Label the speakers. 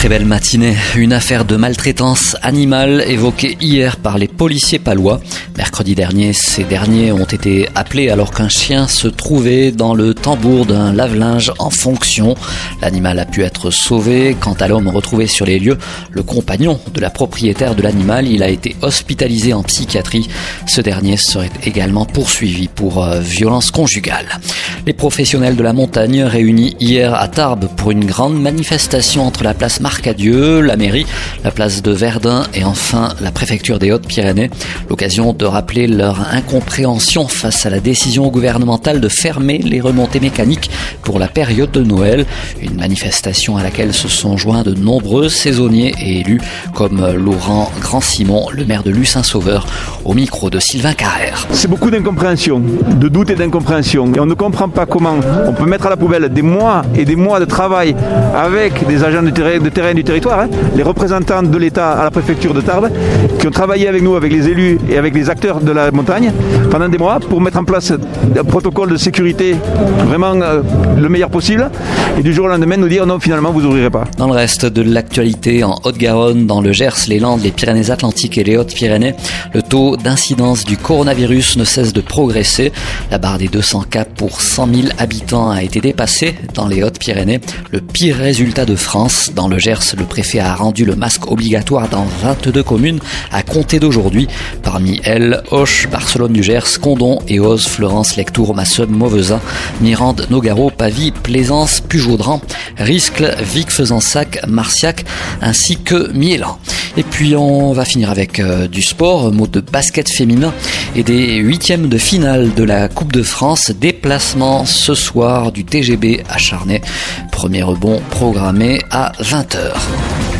Speaker 1: Très belle matinée. Une affaire de maltraitance animale évoquée hier par les policiers palois. Mercredi dernier, ces derniers ont été appelés alors qu'un chien se trouvait dans le tambour d'un lave-linge en fonction. L'animal a pu être sauvé. Quant à l'homme retrouvé sur les lieux, le compagnon de la propriétaire de l'animal, il a été hospitalisé en psychiatrie. Ce dernier serait également poursuivi pour euh, violence conjugale. Les professionnels de la montagne réunis hier à Tarbes pour une grande manifestation entre la place Marcadieu, la mairie, la place de Verdun et enfin la préfecture des Hautes-Pyrénées. L'occasion de rappeler leur incompréhension face à la décision gouvernementale de fermer les remontées mécaniques pour la période de Noël. Une manifestation à laquelle se sont joints de nombreux saisonniers et élus comme Laurent Grand-Simon, le maire de Lucin-Sauveur, au micro de Sylvain Carrère.
Speaker 2: C'est beaucoup d'incompréhension, de doute et d'incompréhension. Pas comment on peut mettre à la poubelle des mois et des mois de travail avec des agents de terrain, de du territoire, hein, les représentants de l'État à la préfecture de Tarbes, qui ont travaillé avec nous, avec les élus et avec les acteurs de la montagne pendant des mois pour mettre en place un protocole de sécurité vraiment euh, le meilleur possible. Et du jour au lendemain, nous dire non, finalement, vous n'ouvrirez pas.
Speaker 1: Dans le reste de l'actualité, en Haute-Garonne, dans le Gers, les Landes, les Pyrénées-Atlantiques et les Hautes-Pyrénées, le taux d'incidence du coronavirus ne cesse de progresser. La barre des 200 cas pour 100 000 habitants a été dépassée dans les Hautes-Pyrénées. Le pire résultat de France. Dans le Gers, le préfet a rendu le masque obligatoire dans 22 communes à compter d'aujourd'hui. Parmi elles, Auch, Barcelone du Gers, Condon, Eos, Florence, Lectour, Massum, Mauvesin, Mirande, Nogaro, Pavie, Plaisance, Pujaudran, Riscle, Vic, Fezensac, Marciac, ainsi que Mielan. Et puis on va finir avec euh, du sport, mot de basket féminin et des huitièmes de finale de la Coupe de France. Déplacement ce soir du TGB à Charnay. Premier rebond programmé à 20h.